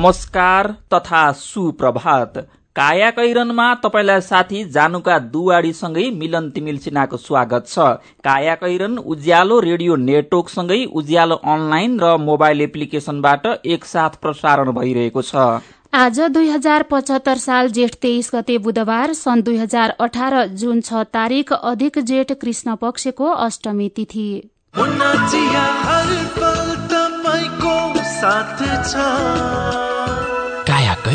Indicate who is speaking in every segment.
Speaker 1: नमस्कार तथा सुप्रभात। काया कैरनमा तपाईँलाई साथी जानुका दुवाडीसँगै मिलन तिमिल सिन्हाको स्वागत छ। काया कैरन उज्यालो रेडियो नेटवर्कसँगै उज्यालो अनलाइन र मोबाइल एप्लिकेशनबाट एकसाथ प्रसारण भइरहेको छ।
Speaker 2: आज दुई हजार पचहत्तर साल जेठ तेइस गते बुधबार सन् दुई हजार अठार जुन छ तारीक अधिक जेठ कृष्ण पक्षको अष्टमी तिथि।
Speaker 3: काया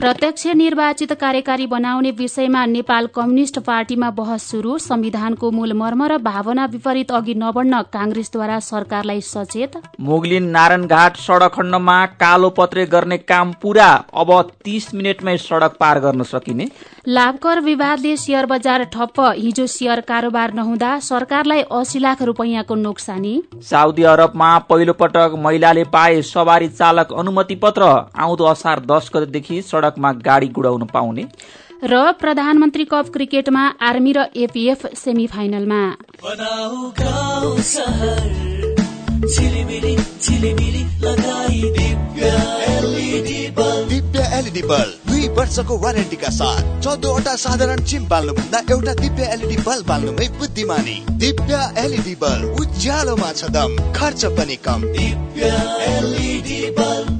Speaker 2: प्रत्यक्ष निर्वाचित कार्यकारी बनाउने विषयमा नेपाल कम्युनिष्ट पार्टीमा बहस शुरू संविधानको मूल मर्म र भावना विपरीत अघि नबढ्न कांग्रेसद्वारा सरकारलाई सचेत।
Speaker 1: मुगलिन नारायणघाट सड़क खण्डमा कालो पत्रे गर्ने काम पूरा। अब तीस मिनटमै सड़क पार गर्न सकिने।
Speaker 2: लाभकर विवादले शेयर बजार ठप्प। हिजो शेयर कारोबार नहुँदा सरकारलाई अस्सी लाख रूपियाँको नोक्सानी।
Speaker 1: साउदी अरबमा पहिलो पटक महिलाले पाए सवारी चालक अनुमति पत्र आउँदो असार दस गतेदेखि सड़कमा गाड़ी गुडाउन पाउने।
Speaker 2: र प्रधानमन्त्री कप क्रिकेटमा आर्मी र एपीएफ सेमी फाइनलमा
Speaker 4: एलइडी बल्ब। दुई वर्षको वारेन्टीका साथ चौधवटा साधारण चिम बाल्नु भन्दा एउटा दिव्य एलइडी बल्ब बाल्नुमै बुद्धिमानी। दिव्य एलइडी बल्ब उज्यालोमा छ दम खर्च पनि कम। दिव्य एलइडी बल्ब।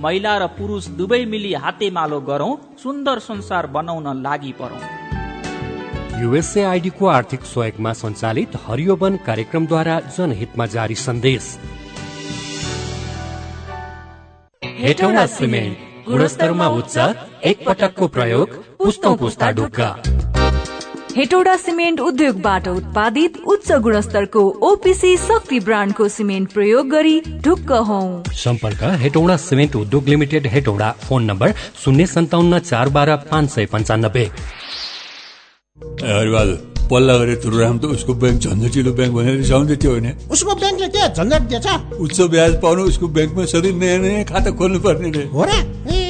Speaker 1: महिला र पुरुष दुवै मिली हातेमालो गरौं सुन्दर संसार बनाउन लागि परौं।
Speaker 5: युएसएआईडीको आर्थिक सहयोगमा सञ्चालित हरियो वन कार्यक्रमद्वारा जनहितमा जारी सन्देश। हेटौँडा सिमेन्ट गुणस्तरमा उच्च एक पटकको प्रयोग पुस्तौँ पुस्ता ढुक्का।
Speaker 6: हेटौडा सिमेन्ट उद्योगबाट उत्पादित उच्च गुणस्तरको ओपिसी शक्ति ब्रान्डको सिमेन्ट प्रयोग गरी ढुक्क हौ।
Speaker 5: सम्पर्क हेटौडा सिमेन्ट उद्योग लिमिटेड हेटौडा फोन नम्बर शून्य सन्ताउन्न चार बाह्र पाँच सय पन्चानब्बे।
Speaker 7: पल्ला गरे तुरुराम त उसको ब्याङ्क झन्झटिलो ब्याङ्क भनेर रिसाउँदै थियो होइन?
Speaker 8: उसको ब्याङ्कले के झन्झट दिएछ।
Speaker 7: उच्च ब्याज पाउनु उसको ब्याङ्कमा सधैँ नयाँ नयाँ खाता खोल्नु पर्ने रे।
Speaker 8: हो र?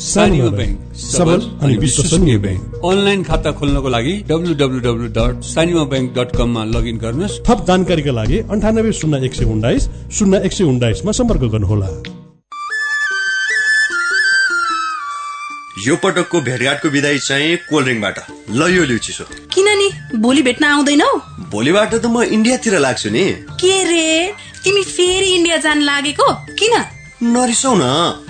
Speaker 7: सानिमा ब्याङ्क सबल अनि विश्वसनीय ब्याङ्क अनलाइन खाता खोल्नको लागि W W W dot Sanima bank dot कममा लगइन गर्नुहोस्।
Speaker 9: थप जानकारीका लागि अन्ठानब्बे शून्य एक सय उन्नाइस शून्य एक सय उन्नाइसमा सम्पर्क गर्नुहोला।
Speaker 10: यो पटकको भेटघाटको विदाई चाहिँ कोल्ड ड्रिङ्कबाट। ल यो लिउ चिसो
Speaker 11: किन नि भोलि भेट्न आउँदैनौ?
Speaker 10: भोलिबाट त म इन्डियातिर लाग्छु नि।
Speaker 11: के रे? तिमी फेरि इन्डिया जान लागेको? किन?
Speaker 10: नरिसाउ न।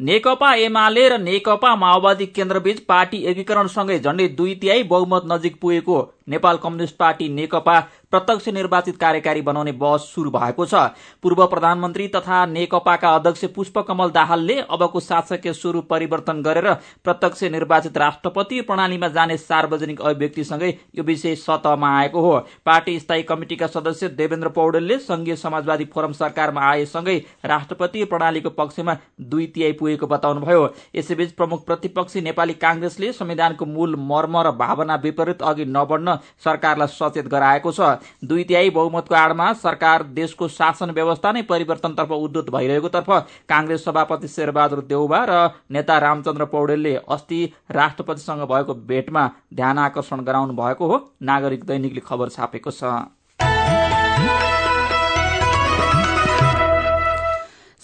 Speaker 1: नेकपा एमाले र नेकपा माओवादी केन्द्रबीच पार्टी एकीकरणसँगै झण्डै दुई तिहाई बहुमत नजिक पुगेको नेपाल कम्युनिष्ट पार्टी नेकपा प्रत्यक्ष निर्वाचित कार्यकारी बनाउने बहस शुरू भएको छ। पूर्व प्रधानमन्त्री तथा नेकपाका अध्यक्ष पुष्पकमल दाहालले अबको शासकीय स्वरूप परिवर्तन गरेर प्रत्यक्ष निर्वाचित राष्ट्रपति प्रणालीमा जाने सार्वजनिक अभिव्यक्तिसँगै यो विषय सतहमा आएको हो। पार्टी स्थायी कमिटिका सदस्य देवेन्द्र पौडेलले संघीय समाजवादी फोरम सरकारमा आएसँगै राष्ट्रपति प्रणालीको पक्षमा दुई तिहाई पुगेको बताउनुभयो यसैबीच प्रमुख प्रतिपक्षी नेपाली कांग्रेसले संविधानको मूल मर्म र भावना विपरीत अघि नबढ्न सरकारलाई सचेत गराएको छ। दुई तिहाई बहुमतको आडमा सरकार देशको शासन व्यवस्था नै परिवर्तनतर्फ उद्धत भइरहेको तर्फ कांग्रेस सभापति शेरबहादुर देउबा र नेता रामचन्द्र पौडेलले अस्ति राष्ट्रपतिसँग भएको भेटमा ध्यान आकर्षण गराउनु भएको हो। नागरिक दैनिकले खबर छापेको छ।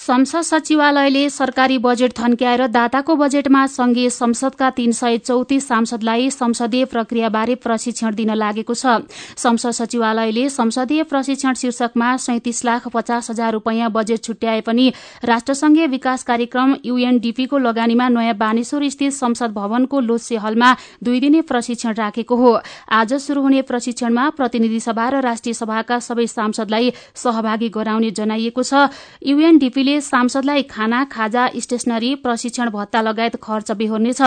Speaker 2: संसद सचिवालयले सरकारी बजेट थन्क्याएर दाताको बजेटमा संघीय संसदका तीन सय चौतिस सांसदलाई संसदीय प्रक्रियाबारे प्रशिक्षण दिन लागेको छ। संसद सचिवालयले संसदीय प्रशिक्षण शीर्षकमा सैतिस लाख पचास हजार रूपियाँ बजेट छुट्याए पनि राष्ट्रसंघीय विकास कार्यक्रम यूएनडीपीको लगानीमा नयाँ बानेश्वर स्थित संसद भवनको लोसे हलमा दुई दिने प्रशिक्षण राखेको हो। आज शुरू हुने प्रशिक्षणमा प्रतिनिधि सभा र राष्ट्रिय सभाका सबै सांसदलाई सहभागी गराउने जनाइएको छ। यूएनडीपीले सांसदलाई खाना खाजा स्टेशनरी प्रशिक्षण भत्ता लगायत खर्च बेहोर्नेछ।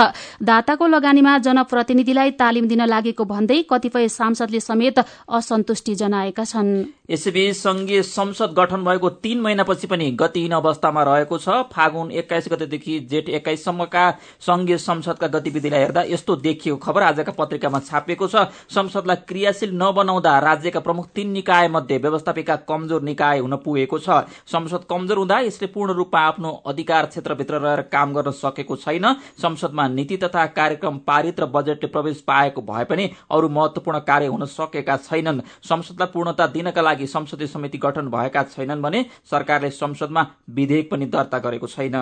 Speaker 2: दाताको लगानीमा जनप्रतिनिधिलाई तालिम दिन लागेको भन्दै कतिपय सांसदले समेत असन्तुष्टि जनाएका छन्।
Speaker 1: यसैबीच संघीय संसद गठन भएको तीन महिनापछि पनि गतिहीन अवस्थामा रहेको छ। फागुन एक्काइस गतेदेखि जेठ एक्काइससम्मका संघीय संसदका गतिविधिलाई हेर्दा यस्तो देखिएको खबर आजका पत्रिकामा छापिएको छ। संसदलाई क्रियाशील नबनाउँदा राज्यका प्रमुख तीन निकाय मध्ये व्यवस्थापिका कमजोर निकाय हुन पुगेको छ। संसद कमजोर हुँदा यसले पूर्ण रूपमा आफ्नो अधिकार क्षेत्रभित्र रहेर काम गर्न सकेको छैन। संसदमा नीति तथा कार्यक्रम पारित र बजेटले प्रवेश पाएको भए पनि अरू महत्वपूर्ण कार्य हुन सकेका छैनन्। संसदलाई पूर्णता दिनका लागि संसदीय समिति गठन भएका छैनन् भने सरकारले संसदमा विधेयक पनि दर्ता गरेको छैन।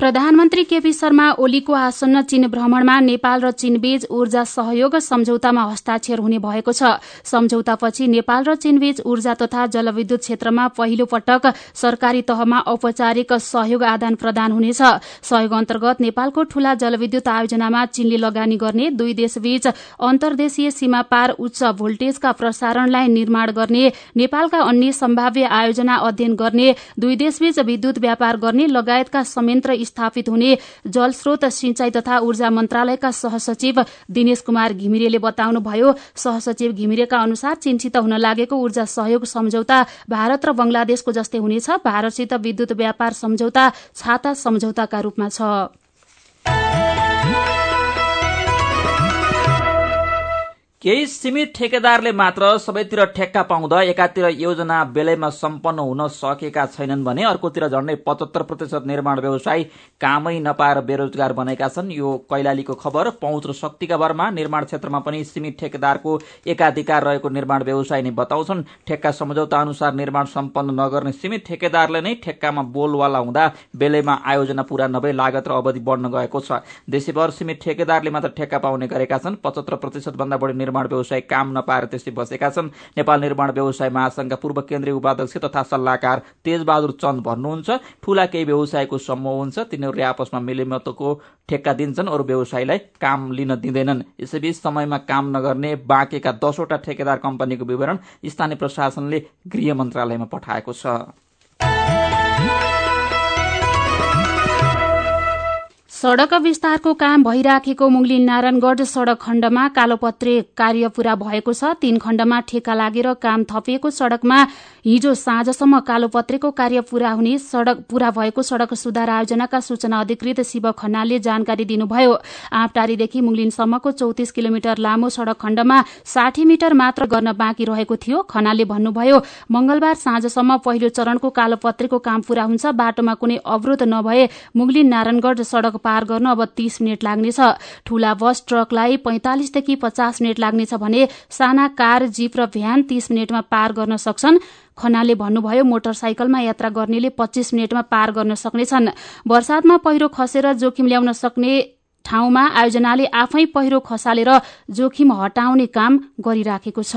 Speaker 2: प्रधानमन्त्री केपी शर्मा ओलीको आसन्न चीन भ्रमणमा नेपाल र चीनबीच ऊर्जा सहयोग सम्झौतामा हस्ताक्षर हुने भएको छ। सम्झौतापछि नेपाल र चीनबीच ऊर्जा तथा जलविद्युत क्षेत्रमा पहिलो पटक सरकारी तहमा औपचारिक सहयोग आदान प्रदान हुनेछ। सहयोग अन्तर्गत नेपालको ठूला जलविद्युत आयोजनामा चीनले लगानी गर्ने दुई देशबीच अन्तर्देशीय सीमा पार उच्च भोल्टेजका प्रसारण लाइन निर्माण गर्ने नेपालका अन्य सम्भाव्य आयोजना अध्ययन गर्ने दुई देशबीच विद्युत व्यापार गर्ने लगायतका संयन्त्र स्थापित हुने जलस्रोत सिंचाई तथा ऊर्जा मन्त्रालयका सहसचिव दिनेश कुमार घिमिरेले बताउनुभयो सहसचिव घिमिरेका अनुसार चीनसित हुन लागेको ऊर्जा सहयोग सम्झौता भारत र बंगलादेशको जस्तै हुनेछ। भारतसित विद्युत व्यापार सम्झौता छाता सम्झौताका रूपमा छ।
Speaker 1: केही सीमित ठेकेदारले मात्र सबैतिर ठेक्का पाउँदा एकातिर योजना बेलैमा सम्पन्न हुन सकेका छैनन् भने अर्कोतिर झण्डै पचहत्तर प्रतिशत निर्माण व्यवसायी कामै नपाएर बेरोजगार बनेका छन्। यो कैलालीको खबर। पहुँच र शक्तिका भरमा निर्माण क्षेत्रमा पनि सीमित ठेकेदारको एकाधिकार रहेको निर्माण व्यवसायी नै बताउँछन्। ठेक्का सम्झौता अनुसार निर्माण सम्पन्न नगर्ने सीमित ठेकेदारले नै ठेक्कामा बोलवाला हुँदा बेलैमा आयोजना पूरा नभई लागत र अवधि बढ्न गएको छ। देशैभर सीमित ठेकेदारले मात्र ठेक्का पाउने गरेका छन्। पचहत्तर प्रतिशत भन्दा बढी निर्माण व्यवसाय काम नपाएर त्यसै बसेका छन्। नेपाल निर्माण व्यवसाय महासंघका पूर्व केन्द्रीय उपाध्यक्ष तथा सल्लाहकार तेजबहादुर चन्द भन्नुहुन्छ ठूला केही व्यवसायको समूह हुन्छ तिनीहरूले आपसमा मिलेमतको ठेक्का दिन्छन् अरू व्यवसायीलाई काम लिन दिँदैनन्। यसैबीच समयमा काम नगर्ने बाँकेका दसवटा ठेकेदार कम्पनीको विवरण स्थानीय प्रशासनले गृह मन्त्रालयमा पठाएको छ।
Speaker 2: सड़क विस्तारको काम भइराखेको मुङलिन नारायणगढ़ सड़क खण्डमा कालोपत्रे कार्य पूरा भएको छ। तीन खण्डमा ठेका लागेर काम थपिएको सड़कमा हिजो साँझसम्म कालोपत्रेको कार्य पूरा हुने सड़क पूरा भएको सड़क सुधार आयोजनाका सूचना अधिकृत शिव खन्नालले जानकारी दिनुभयो। आँपटारीदेखि मुङलिनसम्मको चौतिस किलोमिटर लामो सड़क खण्डमा साठी मिटर मात्र गर्न बाँकी रहेको थियो। खनालले भन्नुभयो मंगलबार साँझसम्म पहिलो चरणको कालोपत्रेको काम पूरा हुन्छ। बाटोमा कुनै अवरोध नभए मुङलिन नारायणगढ़ सड़क पार गर्न अब तीस मिनट लाग्नेछ। ठूला बस ट्रकलाई पैंतालिसदेखि पचास मिनट लाग्नेछ भने साना कार जीप र भ्यान तीस मिनटमा पार गर्न सक्छन्। खनालले भन्नुभयो मोटरसाइकलमा यात्रा गर्नेले पच्चीस मिनटमा पार गर्न सक्नेछन्। वर्षातमा पहिरो खसेर जोखिम ल्याउन सक्ने ठाउँमा आयोजनाले आफै पहिरो खसालेर जोखिम हटाउने काम गरिराखेको छ।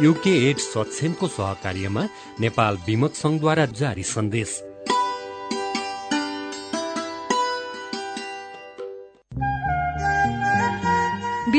Speaker 5: युके एड सक्षमको सहकार्यमा नेपाल विमक संघद्वारा जारी सन्देश।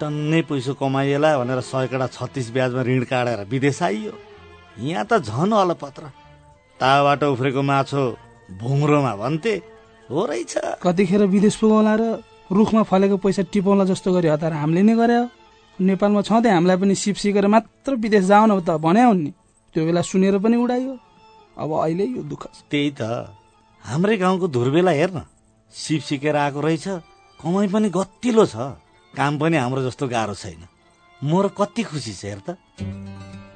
Speaker 12: टन्नै पैसो कमाइएला भनेर सयकडा छत्तिस ब्याजमा ऋण काटेर विदेश आइयो। यहाँ त झन अलपत्र। ताबाट उफ्रेको माछो भुङ्रोमा भन्थे। हो रहेछ।
Speaker 13: कतिखेर विदेश पुगौला र रुखमा फलेको पैसा टिपाउला जस्तो गरी हतार हामीले नै गरे नेपालमा छँदै हामीलाई पनि सिप सिकेर मात्र विदेश जाउन त भने नि। त्यो बेला सुनेर पनि उडाइयो। अब अहिले यो दुःख
Speaker 12: त्यही त। हाम्रै गाउँको धुर्बेला हेर्न। सिप सिकेर आएको रहेछ। कमाइ पनि गतिलो छ। काम पनि हाम्रो जस्तो गाह्रो छैन। म र कति खुसी छ हेर त।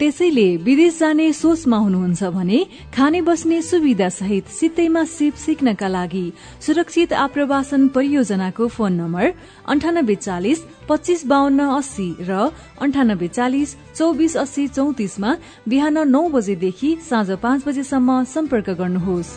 Speaker 6: त्यसैले विदेश जाने सोचमा हुनुहुन्छ भने खाने बस्ने सुविधा सहित सित्तैमा सिप सिक्नका लागि सुरक्षित आप्रवासन परियोजनाको फोन नम्बर अन्ठानब्बे चालिस पच्चिस बाहन्न अस्सी र अन्ठानब्बे चालिस चौबिस अस्सी चौतिसमा बिहान नौ बजेदेखि साँझ पाँच बजेसम्म सम्पर्क गर्नुहोस्।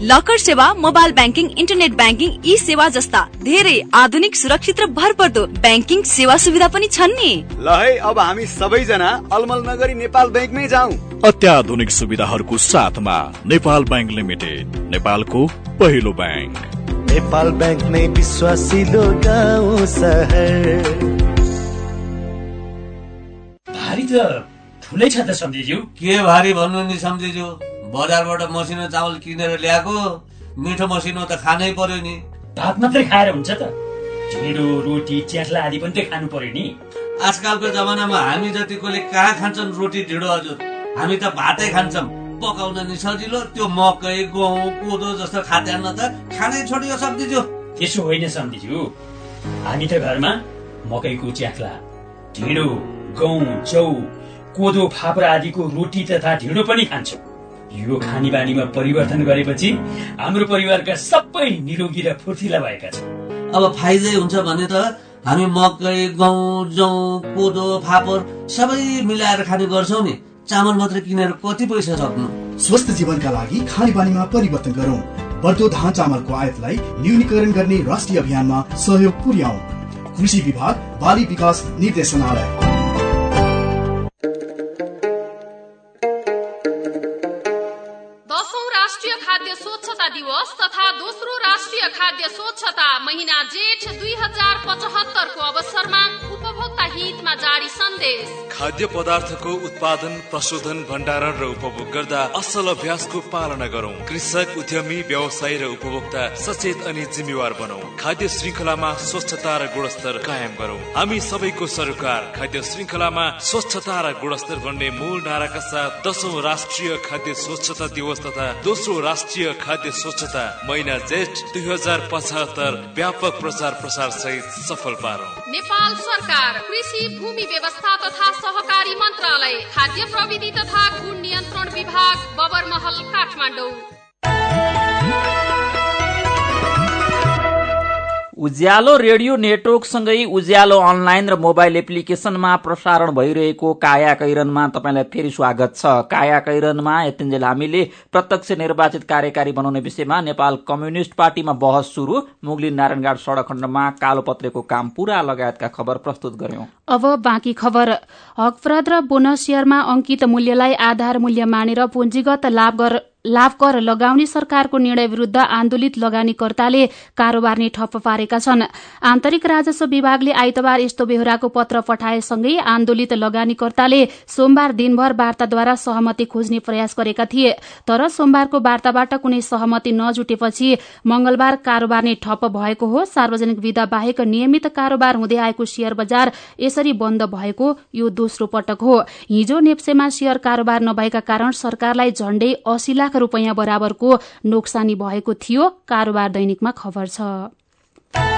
Speaker 6: लकर सेवा मोबाइल ब्याङ्किङ इन्टरनेट ब्याङ्किङ ई सेवा जस्ता धेरै आधुनिक सुरक्षित र भरपर्दो ब्याङ्किङ सेवा सुविधा पनि छन् नि।
Speaker 14: ल है अब हामी सबैजना अलमल नगरी नेपाल ब्याङ्कमै जाउँ।
Speaker 3: अत्याधुनिक सुविधाहरूको साथमा नेपाल ब्याङ्क लिमिटेड नेपालको पहिलो ब्याङ्क
Speaker 15: नेपाल ब्याङ्क नै विश्वासिलो गाउँ सहर।
Speaker 16: भारी त ठुलै छ त सम्झिज्यू।
Speaker 17: के भारी भन्नु नि सम्झिज्यू? बजारबाट मसिनो चामल किनेर ल्याएको मिठो मसिनो त खानै पर्यो नि।
Speaker 16: भात मात्रै खाएर हुन्छ त। ढिँडो रोटी च्याख्ला आदि पनि त खानु पर्यो नि।
Speaker 17: आजकलको जमानामा हामी जतिकोले कहाँ खान्छन् रोटी ढिँडो हजुर हामी त भातै खान्छौँ। पकाउन नि सजिलो त्यो मकै गहुँ कोदो जस्तो खाद्यान्न त खानै छोडियो सम्झिज्यू।
Speaker 16: त्यसो होइन सम्झिज्यू। हामी त घरमा मकैको च्याख्ला ढिँडो गहुँ चौ कोदो फापर आदिको रोटी तथा ढिँडो पनि खान्छौँ। यो खानी बानीमा परिवर्तन गरेपछि हाम्रो परिवारका सबै निरोगी र फुर्तिला भएका छन्।
Speaker 17: अब फाइदै हुन्छ भने त हामी मकै गहुँ जौ कोदो फापर सबै मिलाएर खाने गर्छौँ नि। चामल मात्र किनेर कति पैसा सक्नु?
Speaker 18: स्वस्थ जीवनका लागि खाने बानीमा परिवर्तन गरौँ। बढ्दो धान चामलको आयातलाई न्यूनीकरण गर्ने राष्ट्रिय अभियानमा सहयोग पुर्याउँ। कृषि विभाग बाली विकास निर्देशनालय।
Speaker 19: दिवस तथा दोस्रो राष्ट्रिय खाद्य स्वच्छता महिना जेठ दुई हजार पचहत्तरको अवसरमा उपभोक्ता हितमा जारी सन्देश।
Speaker 20: खाद्य पदार्थको उत्पादन प्रशोधन भण्डारण र उपभोग गर्दा असल अभ्यासको पालना गरौँ। कृषक उद्यमी व्यवसायी र उपभोक्ता सचेत अनि जिम्मेवार बनौ। खाद्य श्रृङ्खलामा स्वच्छता र गुणस्तर कायम गरौँ। हामी सबैको सरोकार खाद्य श्रृङ्खलामा स्वच्छता र गुणस्तर भन्ने मूल नाराका साथ दशौं राष्ट्रिय खाद्य स्वच्छता दिवस तथा दोस्रो राष्ट्रिय खाद्य स्वच्छता महिना जेठ दुई हजार पचहत्तर व्यापक प्रचार प्रसार सहित सफल पारौँ।
Speaker 19: नेपाल सरकार कृषि भूमि व्यवस्था तथा सहकारी मन्त्रालय खाद्य प्रविधि तथा गुण नियन्त्रण विभाग बबरमहल काठमाडौँ।
Speaker 1: उज्यालो रेडियो नेटवर्कसँगै उज्यालो अनलाइन र मोबाइल एप्लिकेशनमा प्रसारण भइरहेको काया कैरनमा तपाईँलाई फेरि स्वागत छ। काया कैरनमा यतिन्जेल हामीले प्रत्यक्ष निर्वाचित कार्यकारी बनाउने विषयमा नेपाल कम्युनिष्ट पार्टीमा बहस सुरु। मुगलिन नारायणघाट सड़क खण्डमा कालोपत्रेको काम पूरा लगायतका खबर प्रस्तुत गर्यौं
Speaker 2: अब बाँकी खबर। हकप्रद र बोनस शेयरमा अंकित मूल्यलाई आधार मूल्य मानेर पुँजीगत लाभ लाभ कर लगाउने सरकारको निर्णय विरूद्ध आन्दोलित लगानीकर्ताले कारोबार नै ठप्प पारेका छन्। आन्तरिक राजस्व विभागले आइतबार यस्तो बेहोराको पत्र पठाएसँगै आन्दोलित लगानीकर्ताले सोमबार दिनभर वार्ताद्वारा सहमति खोज्ने प्रयास गरेका थिए। तर सोमबारको वार्ताबाट कुनै सहमति नजुटेपछि मंगलबार कारोबार नै ठप्प भएको हो। सार्वजनिक विधा बाहेक नियमित कारोबार हुँदै आएको शेयर बजार यसरी बन्द भएको यो दोस्रो पटक हो। हिजो नेप्सेमा शेयर कारोबार नभएका कारण सरकारलाई झण्डै अस्सी लाख रूपियाँ बराबरको नोक्सानी भएको थियो। कारोबार दैनिकमा खबर छ।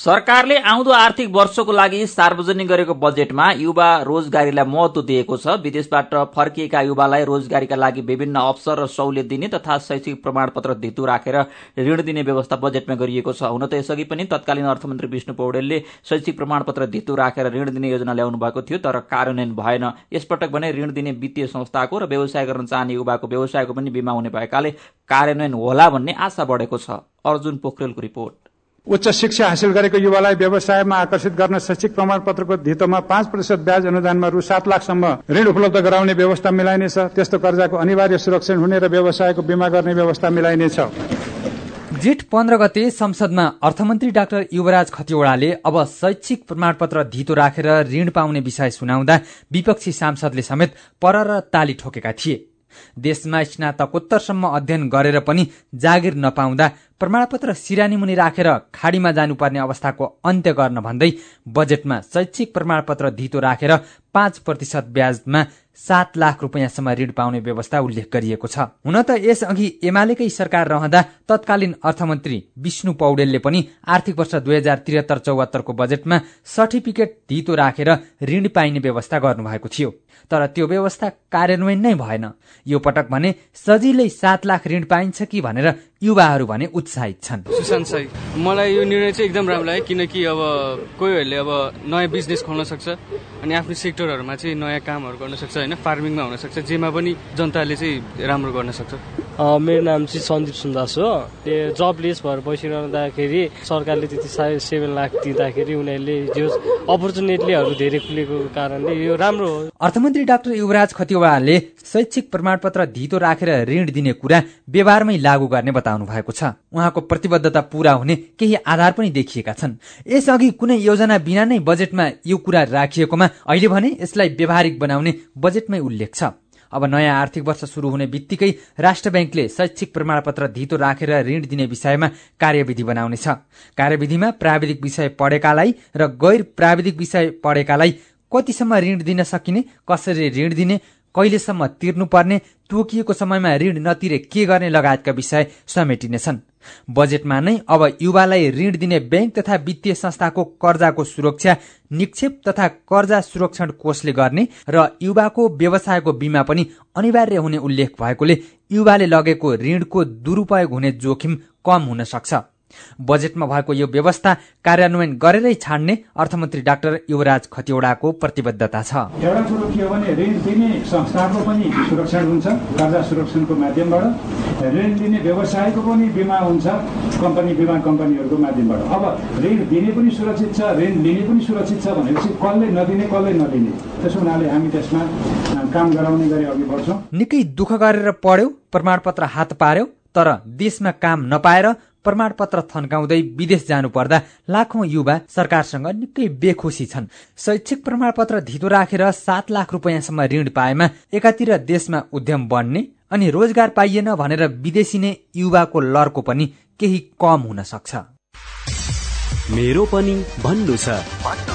Speaker 1: सरकारले आउँदो आर्थिक वर्षको लागि सार्वजनिक गरेको बजेटमा युवा रोजगारीलाई महत्व दिएको छ। विदेशबाट फर्किएका युवालाई रोजगारीका लागि विभिन्न अवसर र सहुलियत दिने तथा शैक्षिक प्रमाणपत्र धितु राखेर ऋण दिने व्यवस्था बजेटमा गरिएको छ। हुन त यसअघि पनि तत्कालीन अर्थमन्त्री विष्णु पौडेलले शैक्षिक प्रमाणपत्र धितु राखेर ऋण दिने योजना ल्याउनु भएको थियो तर कार्यान्वयन भएन। यसपटक भने ऋण दिने वित्तीय संस्थाको र व्यवसाय गर्न चाहने युवाको व्यवसायको पनि बिमा हुने भएकाले कार्यान्वयन होला भन्ने आशा बढेको छ। अर्जुन पोखरेलको रिपोर्ट।
Speaker 21: उच्च शिक्षा हासिल गरेको युवालाई व्यवसायमा आकर्षित गर्न शैक्षिक प्रमाणपत्रको धितोमा पाँच प्रतिशत ब्याज अनुदानमा रु सात लाखसम्म ऋण उपलब्ध गराउने व्यवस्था मिलाइनेछ। त्यस्तो कर्जाको अनिवार्य सुरक्षण हुने र व्यवसायको बिमा गर्ने व्यवस्था मिलाइनेछ।
Speaker 22: जेठ पन्ध्र गते संसदमा अर्थमन्त्री डाक्टर युवराज खतिवड़ाले अब शैक्षिक प्रमाणपत्र धितो राखेर ऋण पाउने विषय सुनाउँदा विपक्षी सांसदले समेत पर र ताली ठोकेका थिए। देशमा स्नातकोत्तरसम्म अध्ययन गरेर पनि जागिर नपाउँदा प्रमाणपत्र सिरानी मुनि राखेर खाडीमा जानुपर्ने अवस्थाको अन्त्य गर्न भन्दै बजेटमा शैक्षिक प्रमाणपत्र धितो राखेर पाँच प्रतिशत ब्याजमा सात लाख रुपियाँसम्म ऋण पाउने व्यवस्था उल्लेख गरिएको छ। हुन त यसअघि एमालेकै सरकार रहँदा तत्कालीन अर्थमन्त्री विष्णु पौडेलले पनि आर्थिक वर्ष दुई हजार त्रिहत्तर चौहत्तरको बजेटमा सर्टिफिकेट धितो राखेर ऋण पाइने व्यवस्था गर्नुभएको थियो। तर त्यो व्यवस्था कार्यान्वयन नै भएन। यो पटक भने सजिलै सात लाख ऋण पाइन्छ कि भनेर युवाहरू भने उत्साहित छन्।
Speaker 23: सुशान्त साई मलाई यो निर्णय चाहिँ एकदम राम्रो लाग्यो किनकि अब कोहीहरूले अब नयाँ बिजनेस खोल्न सक्छ अनि आफ्नो सेक्टरहरूमा चाहिँ नयाँ कामहरू गर्न सक्छ होइन फार्मिङमा हुन सक्छ जेमा पनि जनताले चाहिँ राम्रो गर्न सक्छ।
Speaker 24: मेरो नाम चाहिँ सन्दीप सुन्दास हो। त्यो जबलेस भएर बसिरहँदाखेरि सरकारले त्यति सेभेन लाख दिँदाखेरि उनीहरूले जो अपर्च्युनिटीहरू धेरै खुलेको कारणले यो राम्रो हो।
Speaker 22: अर्थमन्त्री डाक्टर युवराज खतिवड़ाले शैक्षिक प्रमाणपत्र धितो राखेर ऋण दिने कुरा व्यवहारमै लागू गर्ने बताउनु भएको छ। उहाँको प्रतिबद्धता पूरा हुने केही आधार पनि देखिएका छन्। यसअघि कुनै योजना बिना नै बजेटमा यो कुरा राखिएकोमा अहिले भने यसलाई व्यवहारिक बनाउने बजेटमै उल्लेख छ। अब नयाँ आर्थिक वर्ष शुरू हुने बित्तिकै राष्ट्र ब्याङ्कले शैक्षिक प्रमाणपत्र धितो राखेर ऋण दिने विषयमा कार्यविधि बनाउनेछ कार्यविधिमा प्राविधिक विषय पढेकालाई र गैर प्राविधिक विषय पढेकालाई कतिसम्म ऋण दिन सकिने कसरी ऋण दिने कहिलेसम्म तिर्नुपर्ने तोकिएको समयमा ऋण नतिरे के गर्ने लगायतका विषय समेटिनेछन्। बजेटमा नै अब युवालाई ऋण दिने ब्याङ्क तथा वित्तीय संस्थाको कर्जाको सुरक्षा निक्षेप तथा कर्जा सुरक्षण कोषले गर्ने र युवाको व्यवसायको बीमा पनि अनिवार्य हुने उल्लेख भएकोले युवाले लगेको ऋणको दुरूपयोग हुने जोखिम कम हुन सक्छ। बजेटमा भएको यो व्यवस्था कार्यान्वयन गरेरै छाड्ने अर्थमन्त्री डाक्टर युवराज खतिवड़ाको प्रतिबद्धता छ।
Speaker 21: एउटा कुरो के हो भने ऋण दिने संस्थाको पनि सुरक्षण हुन्छ कर्जा सुरक्षणको माध्यमबाट। ऋण दिने व्यवसायको पनि बिमा हुन्छ कम्पनी बिमा कम्पनीहरूको माध्यमबाट। अब ऋण दिने पनि सुरक्षित छ ऋण लिने पनि सुरक्षित छ भनेपछि कसले नदिने कसले नलिने? त्यसो हुनाले हामी त्यसमा काम गराउने गरी अघि बढ्छौँ।
Speaker 22: निकै दुःख गरेर पढ्यो प्रमाणपत्र हात पार्यो तर देशमा काम नपाएर प्रमाणपत्र थन्काउँदै विदेश जानु पर्दा लाखौं युवा सरकारसँग निकै बेखुसी छन्। शैक्षिक प्रमाणपत्र धितो राखेर सात लाख रुपियाँसम्म ऋण पाएमा एकातिर देशमा उद्यम बढ्ने अनि रोजगार पाइएन भनेर विदेशी नै युवाको लर्को पनि केही कम हुन सक्छ।
Speaker 25: मेरो पनि भन्नु छ।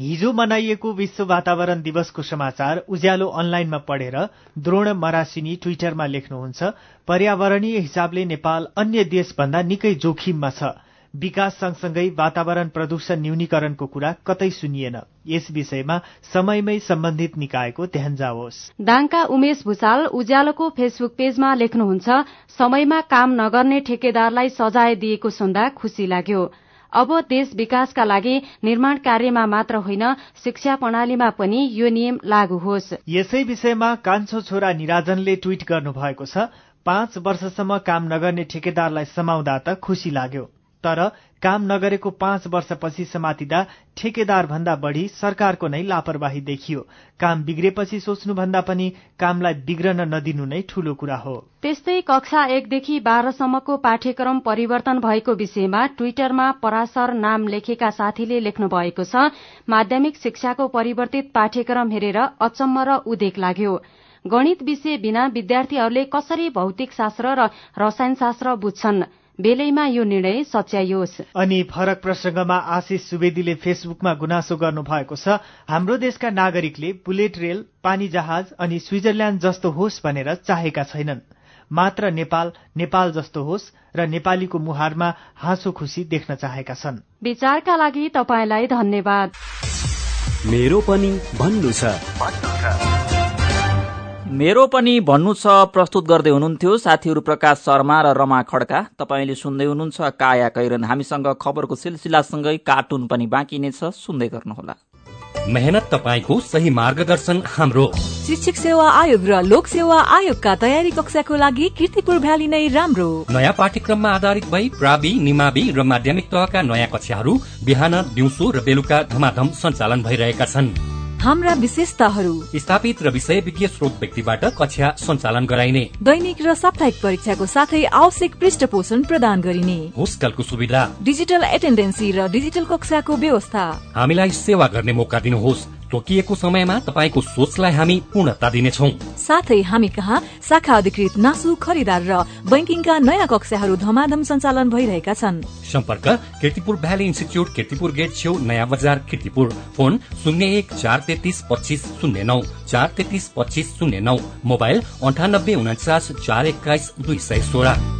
Speaker 26: हिजो मनाइएको विश्व वातावरण दिवसको समाचार उज्यालो अनलाइनमा पढेर द्रोण मरासिनी ट्विटरमा लेख्नुहुन्छ पर्यावरणीय हिसाबले नेपाल अन्य देशभन्दा निकै जोखिममा छ। विकास सँगसँगै वातावरण प्रदूषण न्यूनीकरणको कुरा कतै सुनिएन। यस विषयमा समयमै सम्बन्धित निकायको ध्यान जाओस्।
Speaker 27: दाङका उमेश भूषाल उज्यालोको फेसबुक पेजमा लेख्नुहुन्छ समयमा काम नगर्ने ठेकेदारलाई सजाय दिएको सुन्दा खुशी लाग्यो। अब देश विकासका लागि निर्माण कार्यमा मात्र होइन शिक्षा प्रणालीमा पनि यो नियम लागू होस्।
Speaker 26: यसै विषयमा कान्छो छोरा निराजनले ट्वीट गर्नु भएको छ। पाँच वर्षसम्म काम नगर्ने ठेकेदारलाई समाउँदा त खुशी लाग्यो। तर काम नगरेको पाँच वर्षपछि समातिदा ठेकेदार भन्दा बढ़ी सरकारको नै लापरवाही देखियो। काम बिग्रेपछि सोच्नुभन्दा पनि कामलाई बिग्रन नदिनु नै ठूलो कुरा हो।
Speaker 27: त्यस्तै कक्षा एकदेखि बाह्रसम्मको पाठ्यक्रम परिवर्तन भएको विषयमा ट्विटरमा पराशर नाम लेखेका साथीले लेख्नु भएको छ माध्यमिक शिक्षाको परिवर्तित पाठ्यक्रम हेरेर अचम्म र उदेक लाग्यो। गणित विषय बिना विद्यार्थीहरूले कसरी भौतिक शास्त्र र रसायनशास्त्र बुझ्छन्? बेलैमा यो निर्णय सच्याइयोस्
Speaker 26: अनि फरक प्रसंगमा आशिष सुवेदीले फेसबुकमा गुनासो गर्नु भएको छ हाम्रो देशका नागरिकले बुलेट रेल पानी जहाज अनि स्विजरल्याण्ड जस्तो होस् भनेर चाहेका छैनन्। मात्र नेपाल नेपाल जस्तो होस् र नेपालीको मुहारमा हाँसो खुसी देख्न चाहेका छन्।
Speaker 27: विचारका लागि तपाईँलाई धन्यवाद।
Speaker 25: मेरो पनि भन्नु छ।
Speaker 1: मेरो पनि भन्नु छ प्रस्तुत गर्दै हुनुहुन्थ्यो साथीहरू प्रकाश शर्मा र रमा खड्का। तपाईँले सुन्दै हुनुहुन्छ काया कैरन। हामीसँग खबरको सिलसिलासँगै कार्टुन पनि बाँकी नै छ सुन्दै गर्नुहोला।
Speaker 5: मेहनत तपाईँको सही मार्गदर्शन हाम्रो।
Speaker 6: शिक्षक सेवा आयोग र लोक सेवा आयोगका तयारी कक्षाको लागि किर्तिपुर भ्याली नै राम्रो।
Speaker 5: नयाँ पाठ्यक्रममा आधारित भई प्रावि निमावि र माध्यमिक तहका नयाँ कक्षाहरू बिहान दिउँसो र बेलुका धमाधम सञ्चालन भइरहेका छन्।
Speaker 6: हाम्रा विशेषताहरू।
Speaker 5: स्थापित र विषय विज्ञ स्रोत व्यक्तिबाट कक्षा सञ्चालन गराइने।
Speaker 6: दैनिक र साप्ताहिक परीक्षाको साथै आवश्यक पृष्ठ पोषण प्रदान गरिने।
Speaker 5: होस्टलको सुविधा।
Speaker 6: डिजिटल एटेन्डेन्सी र डिजिटल कक्षाको व्यवस्था।
Speaker 5: हामीलाई सेवा गर्ने मौका दिनुहोस्। तोकिएको समयमा तपाईँको सोचलाई हामी पूर्णता दिनेछौ।
Speaker 6: साथै हामी कहाँ शाखा अधिकृत नासु खरिदार र बैंकिङका नयाँ कक्षाहरू धमाधम सञ्चालन भइरहेका छन्।
Speaker 5: सम्पर्क Kirtipur valley institute Kirtipur gate छेउ नयाँ बजार किर्तिपुर फोन शून्य एक चार तेत्तिस पच्चिस शून्य नौ चार तेत्तिस पच्चिस शून्य नौ। मोबाइल अन्ठानब्बे उन्चास चार एक्काइस दुई सय सोह्र।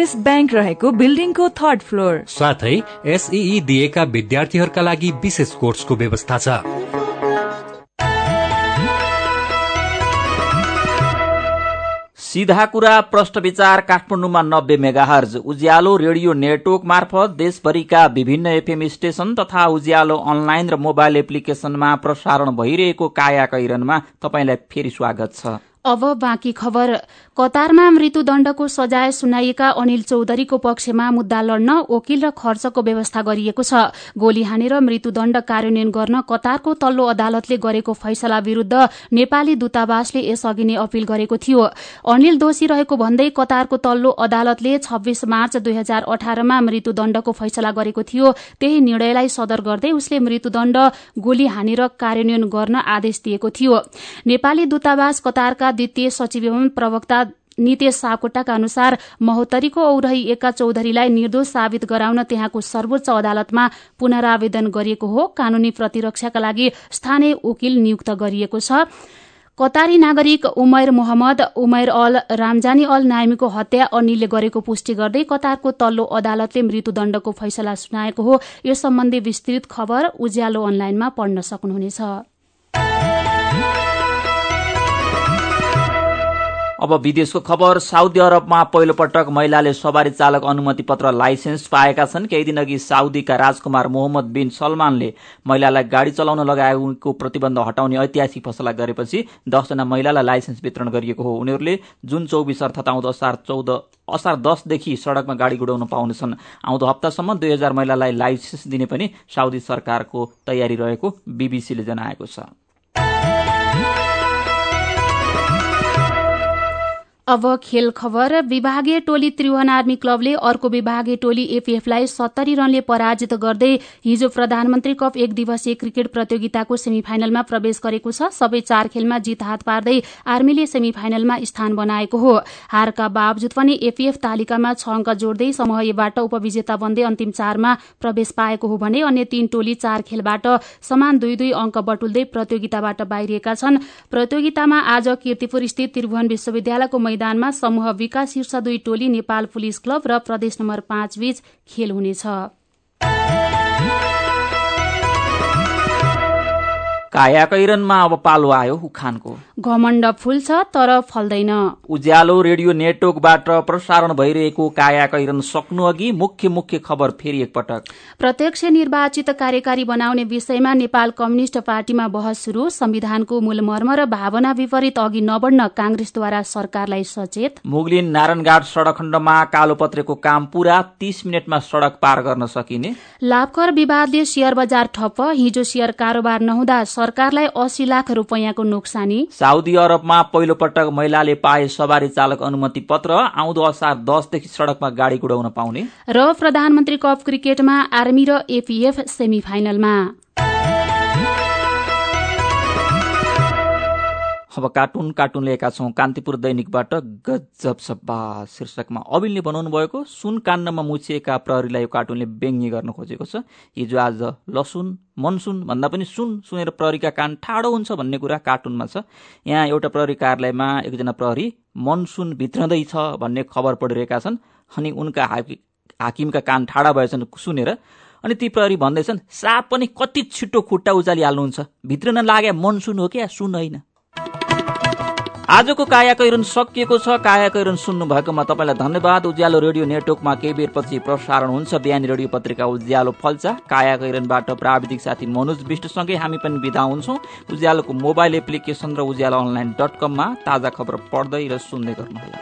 Speaker 6: एभरेस्ट ब्याङ्क रहेको बिल्डिङको थर्ड फ्लोर।
Speaker 5: साथै एसई दिएका विद्यार्थीहरूका लागि विशेष कोर्सको व्यवस्था छ।
Speaker 1: सीधा कुरा प्रश्न विचार काठमाडौँमा नब्बे मेगाहर्ज उज्यालो रेडियो नेटवर्क मार्फत देशभरिका विभिन्न एफएम स्टेशन तथा उज्यालो अनलाइन र मोबाइल एप्लिकेशनमा प्रसारण भइरहेको काया कैरनमा तपाईँलाई फेरि स्वागत छ।
Speaker 2: अब बाँकी खबर। कतारमा मृत्युदण्डको सजाय सुनाइएका अनिल चौधरीको पक्षमा मुद्दा लड्न वकिल र खर्चको व्यवस्था गरिएको छ। गोली हानेर मृत्युदण्ड कार्यान्वयन गर्न कतारको तल्लो अदालतले गरेको फैसला विरूद्ध नेपाली दूतावासले यसअघि नै अपील गरेको थियो। अनिल दोषी रहेको भन्दै कतारको तल्लो अदालतले छब्बीस मार्च दुई हजार अठारमा मृत्युदण्डको फैसला गरेको थियो। त्यही निर्णयलाई सदर गर्दै उसले मृत्युदण्ड गोली हानेर कार्यान्वयन गर्न आदेश दिएको थियो। नेपाली दूतावास कतारका द्वितीय सचिव एवं प्रवक्ता नितेश सापकोटाका अनुसार महोत्तरीको औरही एका चौधरीलाई निर्दोष साबित गराउन त्यहाँको सर्वोच्च अदालतमा पुनरावेदन गरिएको हो। कानूनी प्रतिरक्षाका लागि स्थानीय वकिल नियुक्त गरिएको छ। कतारी नागरिक Umair Mohammed Umair Al Ramzani Al नाइमीको हत्या अनिलले गरेको पुष्टि गर्दै कतारको तल्लो अदालतले मृत्युदण्डको फैसला सुनाएको हो। यो सम्बन्धी विस्तृत खबर उज्यालो अनलाइनमा पढ्न सक्नुहुनेछ।
Speaker 1: अब विदेशको खबर साउदी अरबमा पहिलो पटक महिलाले सवारी चालक अनुमति पत्र लाइसेन्स पाएका छन्। केही दिन अघि साउदीका राजकुमार मोहम्मद बिन सलमानले महिलालाई गाड़ी चलाउन लगाएको प्रतिबन्ध हटाउने ऐतिहासिक फसला गरेपछि दसजना महिलालाई लाइसेन्स वितरण गरिएको हो। उनीहरूले जुन चौबिस अर्थात आउँदो असार चौध असार दसदेखि सड़कमा गाड़ी गुडाउन पाउनेछन् आउँदो हप्तासम्म दुई हजार महिलालाई लाइसेन्स दिने पनि साउदी सरकारको तयारी रहेको बीबीसीले जनाएको छ।
Speaker 2: अब खेल खबर। विभागीय टोली त्रिभुवन आर्मी क्लबले अर्को विभागीय टोली एपीएफलाई सत्तरी रनले पराजित गर्दै हिजो प्रधानमन्त्री कप एक दिवसीय क्रिकेट प्रतियोगिताको सेमिफाइनलमा प्रवेश गरेको छ। सबै चार खेलमा जित हात पार्दै आर्मीले सेमिफाइनलमा स्थान बनाएको हो। हारका बावजुद पनि एपीएफ तालिकामा छ अङ्क जोड्दै समूह एबाट उपविजेता बन्दै अन्तिम चारमा प्रवेश पाएको हो भने अन्य तीन टोली चार खेलबाट समान दुई दुई अङ्क बटुल्दै प्रतियोगिताबाट बाहिरिएका छन्। प्रतियोगितामा आज किर्तिपुर स्थित त्रिभुवन विश्वविद्यालयको मैदानमा समूह विकास शीर्ष दुई टोली नेपाल पुलिस क्लब र प्रदेश नम्बर पाँच बीच खेल हुनेछ।
Speaker 1: काया अब पालो आयो उखानको
Speaker 2: घमण्ड फुल्छ तर फल्दैन।
Speaker 1: उज्यालो रेडियो नेटवर्कबाट प्रसारण भइरहेको काया कैरन सक्नु अघि मुख्य मुख्य खबर फेरि एकपटक।
Speaker 2: प्रत्यक्ष निर्वाचित कार्यकारी बनाउने विषयमा नेपाल कम्युनिष्ट पार्टीमा बहस शुरू संविधानको मूल मर्म र भावना विपरीत अघि नबढ्न कांग्रेसद्वारा सरकारलाई सचेत।
Speaker 1: मुगलिन नारायणघाट सड़क खण्डमा कालोपत्रेको काम पूरा तीस मिनटमा सड़क पार गर्न सकिने।
Speaker 2: लाभकर विवादले शेयर बजार ठप्प हिजो शेयर कारोबार नहुँदा सरकारलाई अस्सी लाख रूपियाँको नोक्सानी।
Speaker 1: साउदी अरबमा पहिलो पटक महिलाले पाए सवारी चालक अनुमति पत्र आउँदो असार दसदेखि सड़कमा गाड़ी गुडाउन पाउने।
Speaker 2: र प्रधानमन्त्री कप क्रिकेटमा आर्मी र एपीएफ सेमिफाइनलमा।
Speaker 1: अब कार्टुन कार्टुन लिएका छौं कान्तिपुर दैनिकबाट गजब सब्बा शीर्षकमा अबिलले बनाउनु भएको सुन काण्डमा मुछिएका प्रहरीलाई यो कार्टुनले व्यङ्ग्य गर्न खोजेको छ। हिजो आज लसुन मनसुन भन्दा पनि सुन सुनेर प्रहरीका कान ठाडो हुन्छ भन्ने कुरा कार्टुनमा छ। यहाँ एउटा प्रहरी कार्यालयमा एकजना प्रहरी मनसुन भित्रँदैछ भन्ने खबर पढिरहेका छन्। अनि उनका हाकिमका कान ठाडा भएछन् सुनेर। अनि ती प्रहरी भन्दैछन् साप पनि कति छिटो खुट्टा उचालिहाल्नुहुन्छ भित्र नलागे मनसुन हो क्या? सुन होइन। आजको काया कैरन सकिएको छ। काया कैरन सुन्नु भएकोमा तपाईँलाई धन्यवाद। उज्यालो रेडियो नेटवर्कमा केही बेरपछि प्रसारण हुन्छ। बिहानी रेडियो पत्रिका उज्यालो फल्चा काया कैरनबाट प्राविधिक साथी मनोज विष्टसँगै हामी पनि विदा हुन्छौँ। उज्यालोको मोबाइल एप्लिकेसन र उज्यालो अनलाइन डट कममा ताजा खबर पढ्दै र सुन्दै गर्नुहोला।